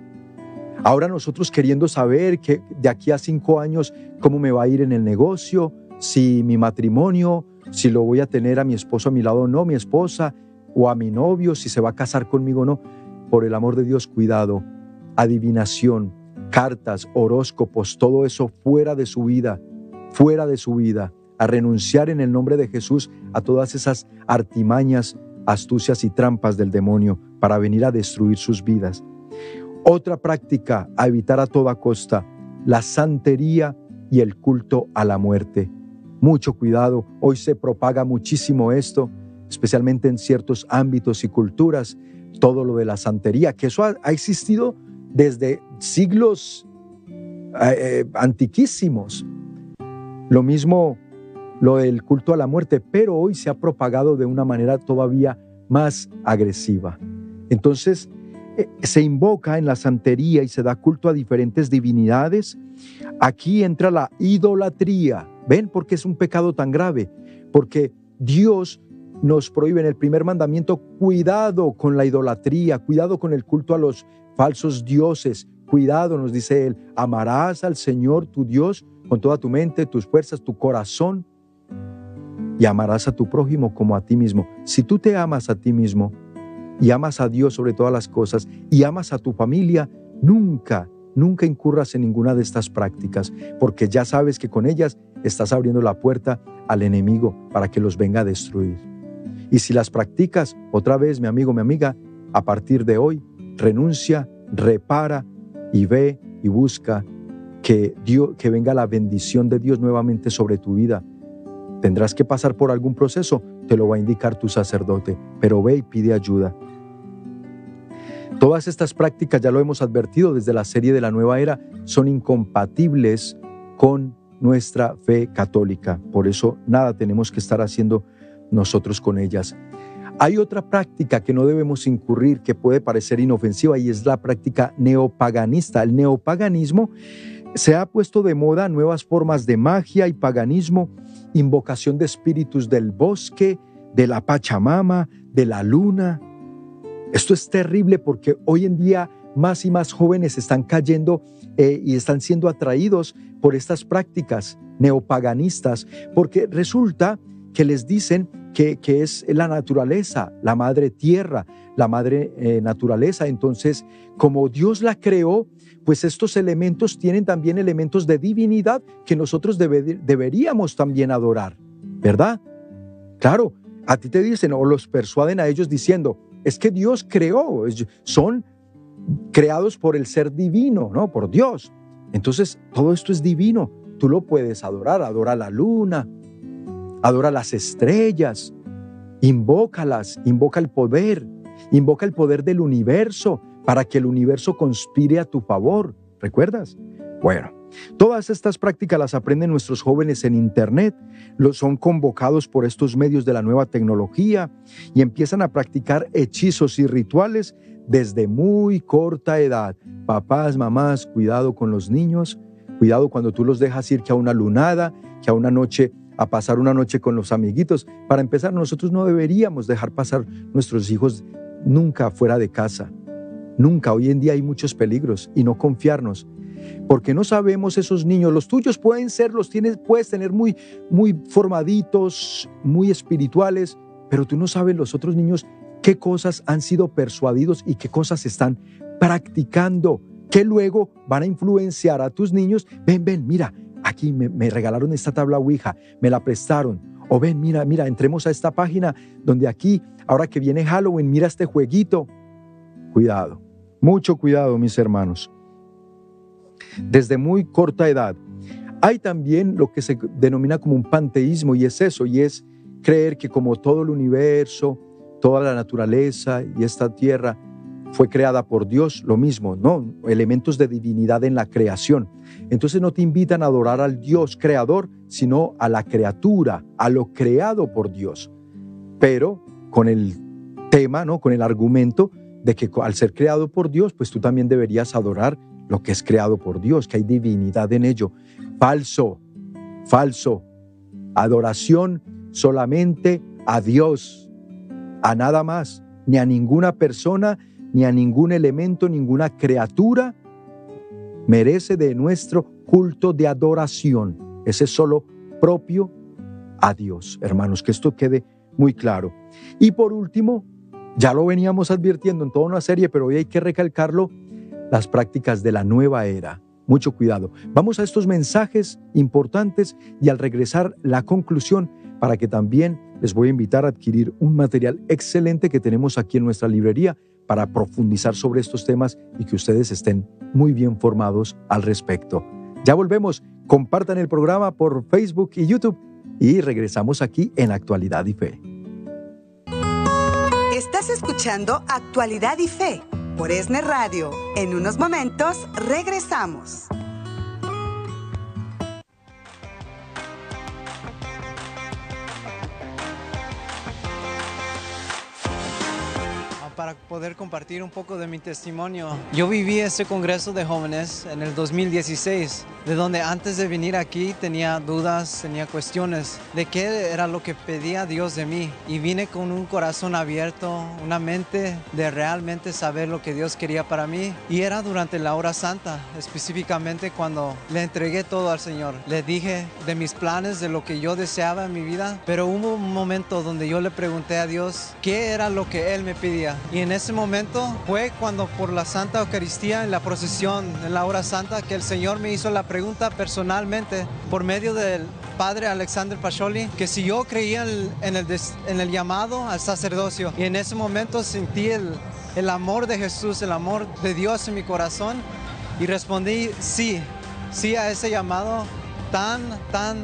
S2: Ahora nosotros queriendo saber que de aquí a cinco años cómo me va a ir en el negocio, si mi matrimonio, si lo voy a tener a mi esposo a mi lado o no, mi esposa, o a mi novio, si se va a casar conmigo o no. Por el amor de Dios, cuidado. Adivinación, cartas, horóscopos, todo eso fuera de su vida, fuera de su vida. A renunciar en el nombre de Jesús a todas esas artimañas, astucias y trampas del demonio para venir a destruir sus vidas. Otra práctica a evitar a toda costa, la santería y el culto a la muerte. Mucho cuidado, hoy se propaga muchísimo esto, especialmente en ciertos ámbitos y culturas, todo lo de la santería, que eso ha, existido desde siglos eh, eh, antiquísimos. Lo mismo lo del culto a la muerte, pero hoy se ha propagado de una manera todavía más agresiva. Entonces, eh, se invoca en la santería y se da culto a diferentes divinidades. Aquí entra la idolatría. ¿Ven por qué es un pecado tan grave? Porque Dios nos prohíbe en el primer mandamiento cuidado con la idolatría, cuidado con el culto a los falsos dioses, cuidado, nos dice él, amarás al Señor tu Dios con toda tu mente, tus fuerzas, tu corazón y amarás a tu prójimo como a ti mismo. Si tú te amas a ti mismo, y amas a Dios sobre todas las cosas y amas a tu familia, nunca, nunca incurras en ninguna de estas prácticas, porque ya sabes que con ellas estás abriendo la puerta al enemigo para que los venga a destruir. Y si las practicas, otra vez, mi amigo, mi amiga, a partir de hoy, renuncia, repara y ve y busca que, Dios, que venga la bendición de Dios nuevamente sobre tu vida. Tendrás que pasar por algún proceso, te lo va a indicar tu sacerdote, pero ve y pide ayuda. Todas estas prácticas, ya lo hemos advertido desde la serie de la nueva era, son incompatibles con nuestra fe católica. Por eso nada tenemos que estar haciendo nosotros con ellas. Hay otra práctica que no debemos incurrir que puede parecer inofensiva y es la práctica neopaganista. El neopaganismo se ha puesto de moda nuevas formas de magia y paganismo, invocación de espíritus del bosque, de la Pachamama, de la luna, esto es terrible porque hoy en día más y más jóvenes están cayendo eh, y están siendo atraídos por estas prácticas neopaganistas, porque resulta que les dicen que, es la naturaleza, la madre tierra, la madre eh, naturaleza. Entonces, como Dios la creó, pues estos elementos tienen también elementos de divinidad que nosotros deberíamos también adorar, ¿verdad? Claro, a ti te dicen o los persuaden a ellos diciendo, es que Dios creó, son creados por el ser divino, ¿no? Por Dios. Entonces, todo esto es divino. Tú lo puedes adorar, adora la luna, adora las estrellas, invócalas, invoca el poder, invoca el poder del universo para que el universo conspire a tu favor. ¿Recuerdas? Bueno, todas estas prácticas las aprenden nuestros jóvenes en Internet, los son convocados por estos medios de la nueva tecnología y empiezan a practicar hechizos y rituales desde muy corta edad. Papás, mamás, cuidado con los niños, cuidado cuando tú los dejas ir que a una lunada, que a una noche a pasar una noche con los amiguitos. Para empezar, nosotros no deberíamos dejar pasar nuestros hijos nunca fuera de casa. Nunca. Hoy en día hay muchos peligros y no confiarnos. Porque no sabemos esos niños, los tuyos pueden ser, los tienes, puedes tener muy, muy formaditos, muy espirituales, pero tú no sabes los otros niños qué cosas han sido persuadidos y qué cosas están practicando, que luego van a influenciar a tus niños. Ven, ven, mira, aquí me, regalaron esta tabla Ouija, me la prestaron. O ven, mira, mira, entremos a esta página donde aquí, ahora que viene Halloween, mira este jueguito. Cuidado, mucho cuidado, mis hermanos. Desde muy corta edad. Hay también lo que se denomina como un panteísmo y es eso, y es creer que como todo el universo, toda la naturaleza y esta tierra fue creada por Dios, lo mismo, ¿no? Elementos de divinidad en la creación. Entonces no te invitan a adorar al Dios creador, sino a la criatura, a lo creado por Dios. Pero con el tema, ¿no? Con el argumento de que al ser creado por Dios, pues tú también deberías adorar lo que es creado por Dios, que hay divinidad en ello. Falso, falso. Adoración solamente a Dios, a nada más, ni a ninguna persona, ni a ningún elemento, ninguna criatura merece de nuestro culto de adoración. Ese es solo propio a Dios, hermanos, que esto quede muy claro. Y por último, ya lo veníamos advirtiendo en toda una serie, pero hoy hay que recalcarlo, las prácticas de la nueva era. Mucho cuidado. Vamos a estos mensajes importantes y al regresar la conclusión para que también les voy a invitar a adquirir un material excelente que tenemos aquí en nuestra librería para profundizar sobre estos temas y que ustedes estén muy bien formados al respecto. Ya volvemos, compartan el programa por Facebook y YouTube y regresamos aquí en Actualidad y Fe.
S1: Estás escuchando Actualidad y Fe por ESNE Radio. En unos momentos regresamos.
S12: Para poder compartir un poco de mi testimonio. Yo viví este Congreso de Jóvenes en el 2016, de donde antes de venir aquí tenía dudas, tenía cuestiones de qué era lo que pedía Dios de mí. Y vine con un corazón abierto, una mente de realmente saber lo que Dios quería para mí. Y era durante la hora santa, específicamente cuando le entregué todo al Señor. Le dije de mis planes, de lo que yo deseaba en mi vida, pero hubo un momento donde yo le pregunté a Dios qué era lo que Él me pedía. Y en ese momento fue cuando por la Santa Eucaristía, en la procesión, en la hora santa, que el Señor me hizo la pregunta personalmente por medio del padre Alexander Pacholi, que si yo creía en el, en el llamado al sacerdocio. Y en ese momento sentí el, el amor de Jesús, el amor de Dios en mi corazón y respondí sí, sí a ese llamado tan, tan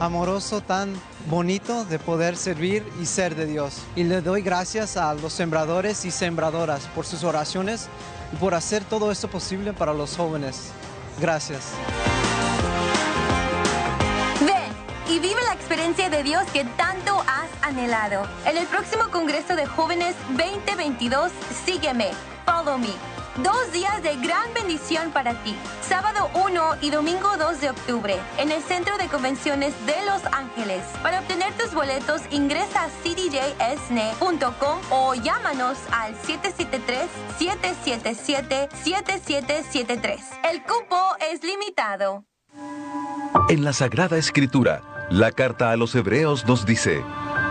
S12: amoroso, tan bonito de poder servir y ser de Dios. Y le doy gracias a los sembradores y sembradoras por sus oraciones y por hacer todo esto posible para los jóvenes. Gracias.
S13: Vive la experiencia de Dios que tanto has anhelado. En el próximo Congreso de Jóvenes 2022, sígueme, follow me Dos días de gran bendición para ti. Sábado 1 y domingo 2 de octubre en el Centro de Convenciones de Los Ángeles. Para obtener tus boletos ingresa a cdjsne.com o llámanos al 773-777-7773. El cupo es limitado.
S14: En la Sagrada Escritura, la carta a los Hebreos nos dice,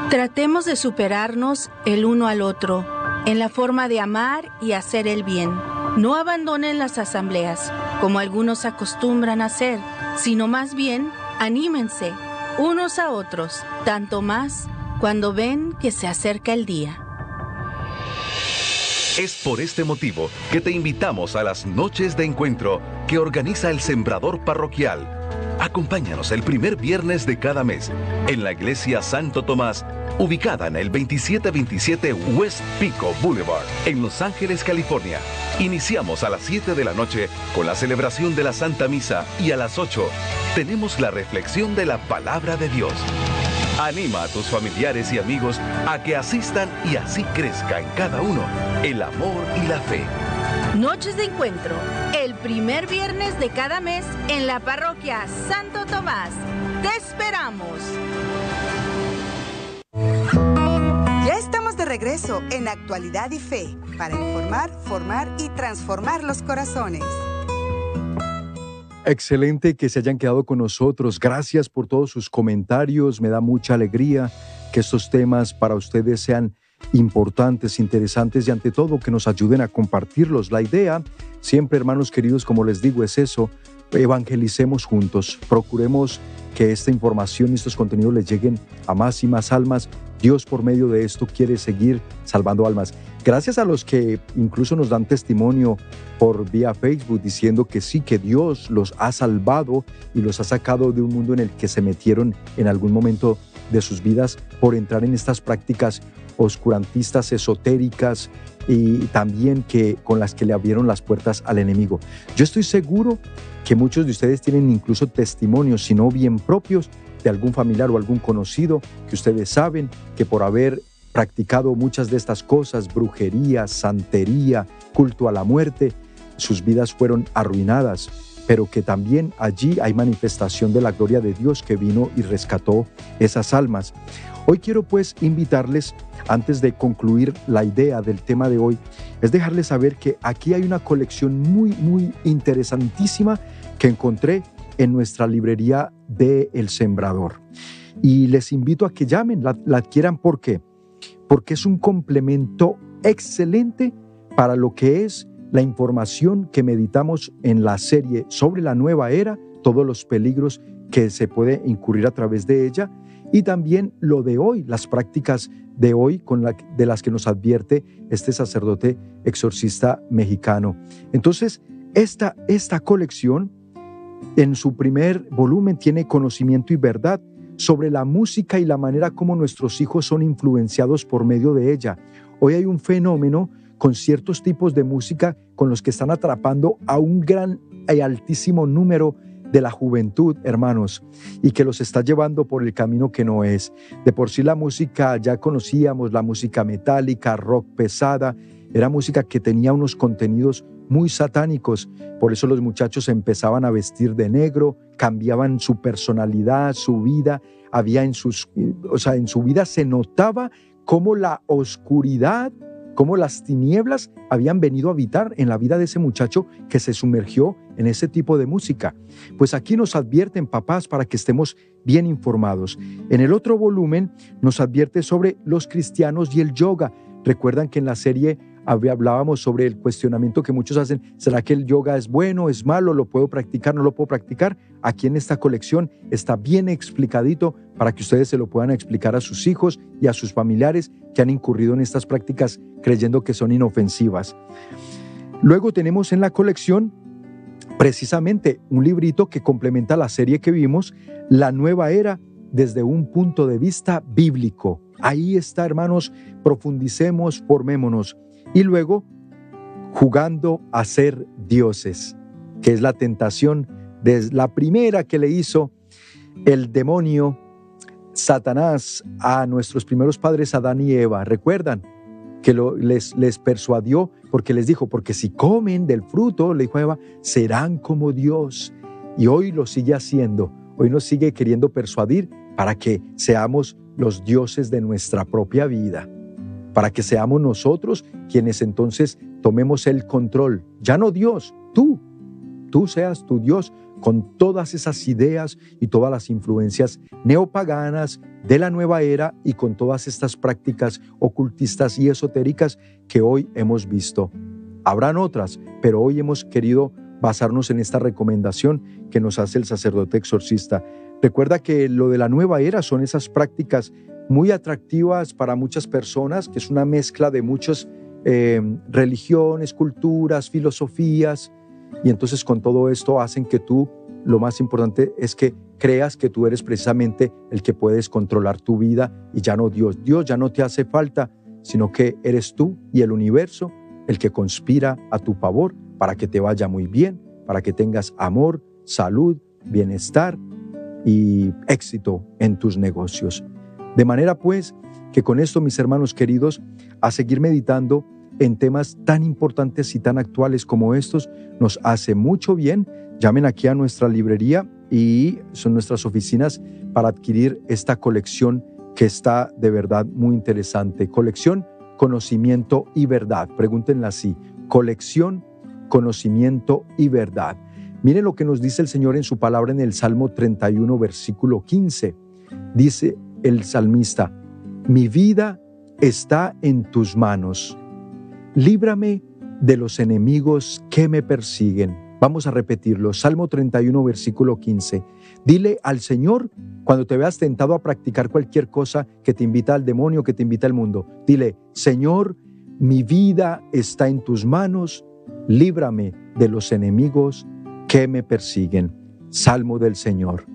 S15: Tratemos de superarnos el uno al otro en la forma de amar y hacer el bien. No abandonen las asambleas, como algunos acostumbran a hacer, sino más bien anímense unos a otros, tanto más cuando ven que se acerca el día.
S14: Es por este motivo que te invitamos a las noches de encuentro que organiza el Sembrador Parroquial Acompáñanos el primer viernes de cada mes en la iglesia Santo Tomás, ubicada en el 2727 West Pico Boulevard, en Los Ángeles, California. Iniciamos a las 7 de la noche con la celebración de la Santa Misa y a las 8 tenemos la reflexión de la palabra de Dios. Anima a tus familiares y amigos a que asistan y así crezca en cada uno el amor y la fe.
S15: Noches de encuentro, el primer viernes de cada mes en la parroquia Santo Tomás. ¡Te esperamos!
S1: Ya estamos de regreso en Actualidad y Fe para informar, formar y transformar los corazones.
S2: Excelente que se hayan quedado con nosotros. Gracias por todos sus comentarios. Me da mucha alegría que estos temas para ustedes sean importantes, interesantes y ante todo que nos ayuden a compartirlos. La idea, siempre hermanos queridos, como les digo, es eso. Evangelicemos juntos. Procuremos que esta información y estos contenidos les lleguen a más y más almas. Dios por medio de esto quiere seguir salvando almas. Gracias a los que incluso nos dan testimonio por vía Facebook diciendo que sí, que Dios los ha salvado y los ha sacado de un mundo en el que se metieron en algún momento de sus vidas por entrar en estas prácticas oscurantistas, esotéricas y también que con las que le abrieron las puertas al enemigo. Yo estoy seguro que muchos de ustedes tienen incluso testimonios, si no bien propios, de algún familiar o algún conocido que ustedes saben que por haber practicado muchas de estas cosas, brujería, santería, culto a la muerte, sus vidas fueron arruinadas, pero que también allí hay manifestación de la gloria de Dios que vino y rescató esas almas. Hoy quiero pues invitarles, antes de concluir la idea del tema de hoy, es dejarles saber que aquí hay una colección muy, muy interesantísima que encontré en nuestra librería de El Sembrador. Y les invito a que llamen, la, adquieran. ¿Por qué? Porque es un complemento excelente para lo que es la información que meditamos en la serie sobre la nueva era, todos los peligros que se puede incurrir a través de ella y también lo de hoy, las prácticas de hoy con de las que nos advierte este sacerdote exorcista mexicano. Entonces, esta, esta colección en su primer volumen tiene conocimiento y verdad sobre la música y la manera como nuestros hijos son influenciados por medio de ella. Hoy hay un fenómeno con ciertos tipos de música con los que están atrapando a un gran y altísimo número de la juventud, hermanos, y que los está llevando por el camino que no es. De por sí la música, ya conocíamos la música metálica, rock pesada, era música que tenía unos contenidos muy satánicos, por eso los muchachos empezaban a vestir de negro, cambiaban su personalidad, su vida, había en sus, o sea, en su vida se notaba cómo la oscuridad cómo las tinieblas habían venido a habitar en la vida de ese muchacho que se sumergió en ese tipo de música. Pues aquí nos advierten papás para que estemos bien informados. En el otro volumen nos advierte sobre los cristianos y el yoga. Recuerdan que en la serie hablábamos sobre el cuestionamiento que muchos hacen, ¿será que el yoga es bueno, es malo, lo puedo practicar, no lo puedo practicar? Aquí en esta colección está bien explicadito para que ustedes se lo puedan explicar a sus hijos y a sus familiares que han incurrido en estas prácticas creyendo que son inofensivas. Luego tenemos en la colección precisamente un librito que complementa la serie que vimos, La nueva era desde un punto de vista bíblico. Ahí está, hermanos, profundicemos, formémonos. Y luego, jugando a ser dioses, que es la tentación de la primera que le hizo el demonio Satanás a nuestros primeros padres Adán y Eva. ¿Recuerdan? Que les, les persuadió porque les dijo, porque si comen del fruto, le dijo a Eva, serán como Dios. Y hoy lo sigue haciendo. Hoy nos sigue queriendo persuadir para que seamos los dioses de nuestra propia vida para que seamos nosotros quienes entonces tomemos el control. Ya no Dios, tú, tú seas tu Dios con todas esas ideas y todas las influencias neopaganas de la nueva era y con todas estas prácticas ocultistas y esotéricas que hoy hemos visto. Habrán otras, pero hoy hemos querido basarnos en esta recomendación que nos hace el sacerdote exorcista. Recuerda que lo de la nueva era son esas prácticas muy atractivas para muchas personas, que es una mezcla de muchas eh, religiones, culturas, filosofías, y entonces con todo esto hacen que tú lo más importante es que creas que tú eres precisamente el que puedes controlar tu vida y ya no Dios. Dios ya no te hace falta, sino que eres tú y el universo el que conspira a tu favor para que te vaya muy bien, para que tengas amor, salud, bienestar y éxito en tus negocios. De manera pues que con esto, mis hermanos queridos, a seguir meditando en temas tan importantes y tan actuales como estos, nos hace mucho bien. Llamen aquí a nuestra librería y son nuestras oficinas para adquirir esta colección que está de verdad muy interesante. Colección Conocimiento y Verdad. Pregúntenla así. Colección Conocimiento y Verdad. Miren lo que nos dice el Señor en su palabra en el Salmo 31, versículo 15. Dice el salmista, mi vida está en tus manos. Líbrame de los enemigos que me persiguen. Vamos a repetirlo. Salmo 31, versículo 15. Dile al Señor cuando te veas tentado a practicar cualquier cosa que te invita al demonio, que te invita al mundo. Dile, Señor, mi vida está en tus manos. Líbrame de los enemigos que me persiguen. Salmo del Señor.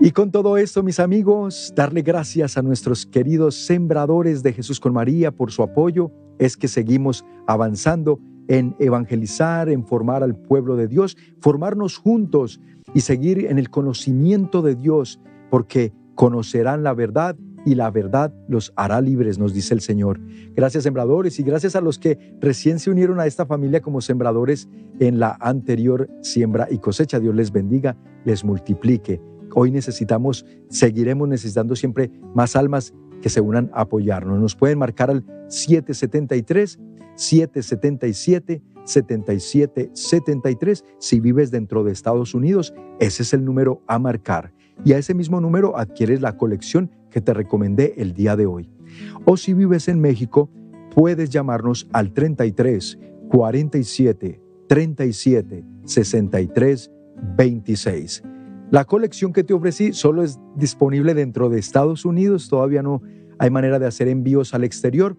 S2: Y con todo esto, mis amigos, darle gracias a nuestros queridos sembradores de Jesús con María por su apoyo, es que seguimos avanzando en evangelizar, en formar al pueblo de Dios, formarnos juntos y seguir en el conocimiento de Dios, porque conocerán la verdad y la verdad los hará libres, nos dice el Señor. Gracias sembradores y gracias a los que recién se unieron a esta familia como sembradores en la anterior siembra y cosecha. Dios les bendiga, les multiplique. Hoy necesitamos, seguiremos necesitando siempre más almas que se unan a apoyarnos. Nos pueden marcar al 773 777 7773 si vives dentro de Estados Unidos, ese es el número a marcar. Y a ese mismo número adquieres la colección que te recomendé el día de hoy. O si vives en México, puedes llamarnos al 33 47 37 63 26. La colección que te ofrecí solo es disponible dentro de Estados Unidos, todavía no hay manera de hacer envíos al exterior,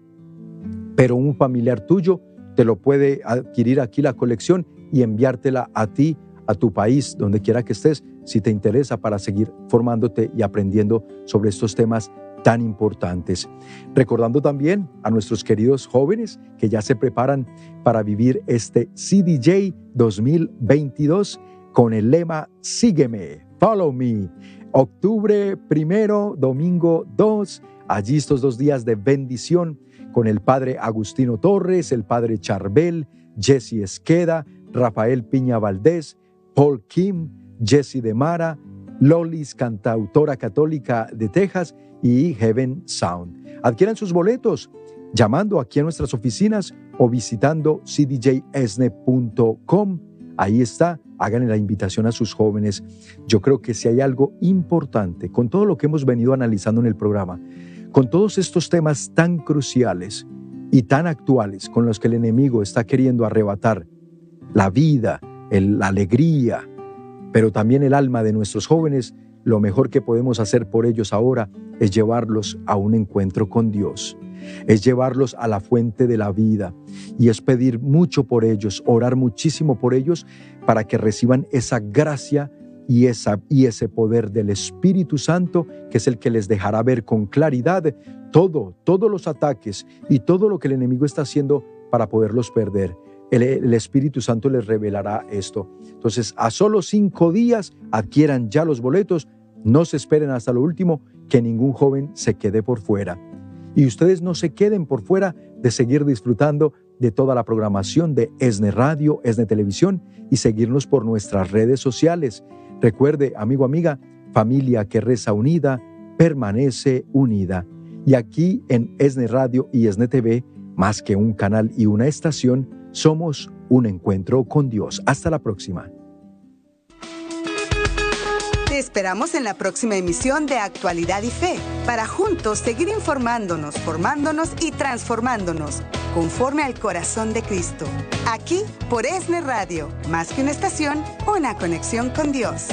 S2: pero un familiar tuyo te lo puede adquirir aquí la colección y enviártela a ti, a tu país, donde quiera que estés, si te interesa para seguir formándote y aprendiendo sobre estos temas tan importantes. Recordando también a nuestros queridos jóvenes que ya se preparan para vivir este CDJ 2022 con el lema Sígueme. Follow Me. Octubre primero, domingo 2, allí estos dos días de bendición con el padre Agustino Torres, el padre Charbel, Jesse Esqueda, Rafael Piña Valdés, Paul Kim, Jesse de Mara, Lolis, cantautora católica de Texas y Heaven Sound. Adquieran sus boletos llamando aquí a nuestras oficinas o visitando cdjesne.com. Ahí está hagan la invitación a sus jóvenes. Yo creo que si hay algo importante con todo lo que hemos venido analizando en el programa, con todos estos temas tan cruciales y tan actuales con los que el enemigo está queriendo arrebatar la vida, la alegría, pero también el alma de nuestros jóvenes, lo mejor que podemos hacer por ellos ahora es llevarlos a un encuentro con Dios es llevarlos a la fuente de la vida y es pedir mucho por ellos, orar muchísimo por ellos para que reciban esa gracia y, esa, y ese poder del Espíritu Santo, que es el que les dejará ver con claridad todo, todos los ataques y todo lo que el enemigo está haciendo para poderlos perder. El, el, Espíritu Santo les revelará esto. Entonces, a solo cinco días adquieran ya los boletos, no se esperen hasta lo último, que ningún joven se quede por fuera y ustedes no se queden por fuera de seguir disfrutando de toda la programación de ESNE Radio, ESNE Televisión y seguirnos por nuestras redes sociales. Recuerde, amigo, amiga, familia que reza unida, permanece unida. Y aquí en ESNE Radio y ESNE TV, más que un canal y una estación, somos un encuentro con Dios. Hasta la próxima.
S1: Esperamos en la próxima emisión de Actualidad y Fe, para juntos seguir informándonos, formándonos y transformándonos, conforme al corazón de Cristo. Aquí por ESNE Radio, más que una estación, una conexión con Dios.